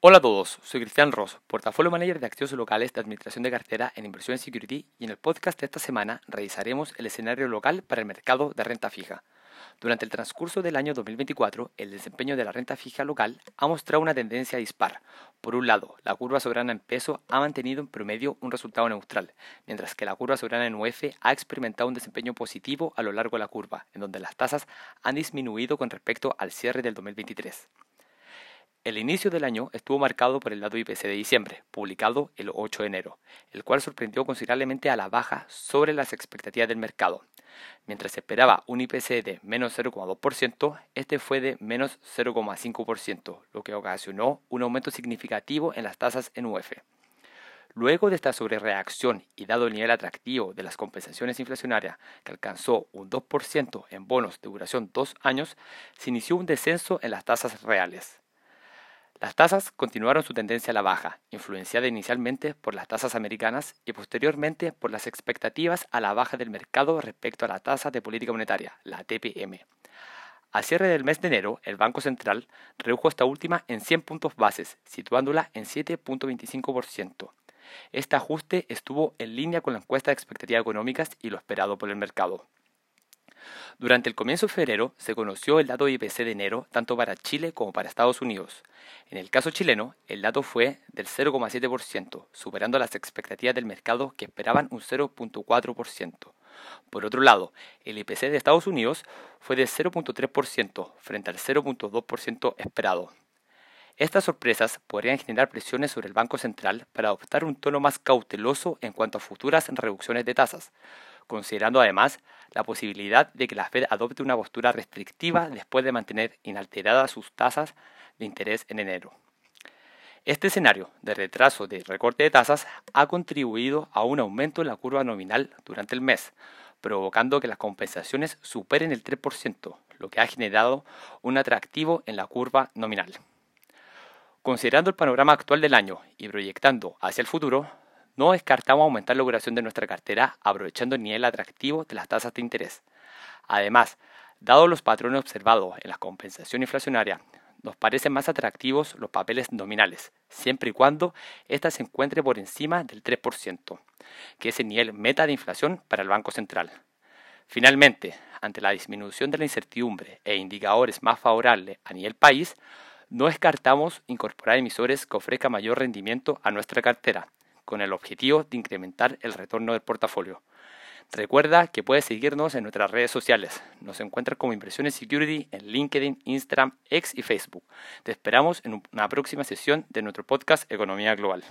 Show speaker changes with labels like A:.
A: Hola a todos, soy Cristian Ross, portafolio manager de activos locales de administración de cartera en inversión en security y en el podcast de esta semana revisaremos el escenario local para el mercado de renta fija. Durante el transcurso del año 2024, el desempeño de la renta fija local ha mostrado una tendencia dispar. Por un lado, la curva soberana en peso ha mantenido en promedio un resultado neutral, mientras que la curva soberana en UF ha experimentado un desempeño positivo a lo largo de la curva, en donde las tasas han disminuido con respecto al cierre del 2023. El inicio del año estuvo marcado por el dato IPC de diciembre, publicado el 8 de enero, el cual sorprendió considerablemente a la baja sobre las expectativas del mercado. Mientras se esperaba un IPC de menos 0,2%, este fue de menos 0,5%, lo que ocasionó un aumento significativo en las tasas en UF. Luego de esta sobrereacción y dado el nivel atractivo de las compensaciones inflacionarias, que alcanzó un 2% en bonos de duración 2 años, se inició un descenso en las tasas reales. Las tasas continuaron su tendencia a la baja, influenciada inicialmente por las tasas americanas y posteriormente por las expectativas a la baja del mercado respecto a la tasa de política monetaria, la TPM. A cierre del mes de enero, el Banco Central redujo esta última en 100 puntos bases, situándola en 7.25%. Este ajuste estuvo en línea con la encuesta de expectativas económicas y lo esperado por el mercado. Durante el comienzo de febrero se conoció el dato IPC de enero tanto para Chile como para Estados Unidos. En el caso chileno, el dato fue del 0,7%, superando las expectativas del mercado que esperaban un 0,4%. Por otro lado, el IPC de Estados Unidos fue de 0,3% frente al 0,2% esperado. Estas sorpresas podrían generar presiones sobre el Banco Central para adoptar un tono más cauteloso en cuanto a futuras reducciones de tasas, considerando además la posibilidad de que la Fed adopte una postura restrictiva después de mantener inalteradas sus tasas de interés en enero. Este escenario de retraso de recorte de tasas ha contribuido a un aumento en la curva nominal durante el mes, provocando que las compensaciones superen el 3%, lo que ha generado un atractivo en la curva nominal. Considerando el panorama actual del año y proyectando hacia el futuro, no descartamos aumentar la duración de nuestra cartera aprovechando el nivel atractivo de las tasas de interés. Además, dado los patrones observados en la compensación inflacionaria, nos parecen más atractivos los papeles nominales, siempre y cuando ésta se encuentre por encima del 3%, que es el nivel meta de inflación para el Banco Central. Finalmente, ante la disminución de la incertidumbre e indicadores más favorables a nivel país, no descartamos incorporar emisores que ofrezcan mayor rendimiento a nuestra cartera, con el objetivo de incrementar el retorno del portafolio. Recuerda que puedes seguirnos en nuestras redes sociales. Nos encuentras como Impresiones Security en LinkedIn, Instagram, X y Facebook. Te esperamos en una próxima sesión de nuestro podcast Economía Global.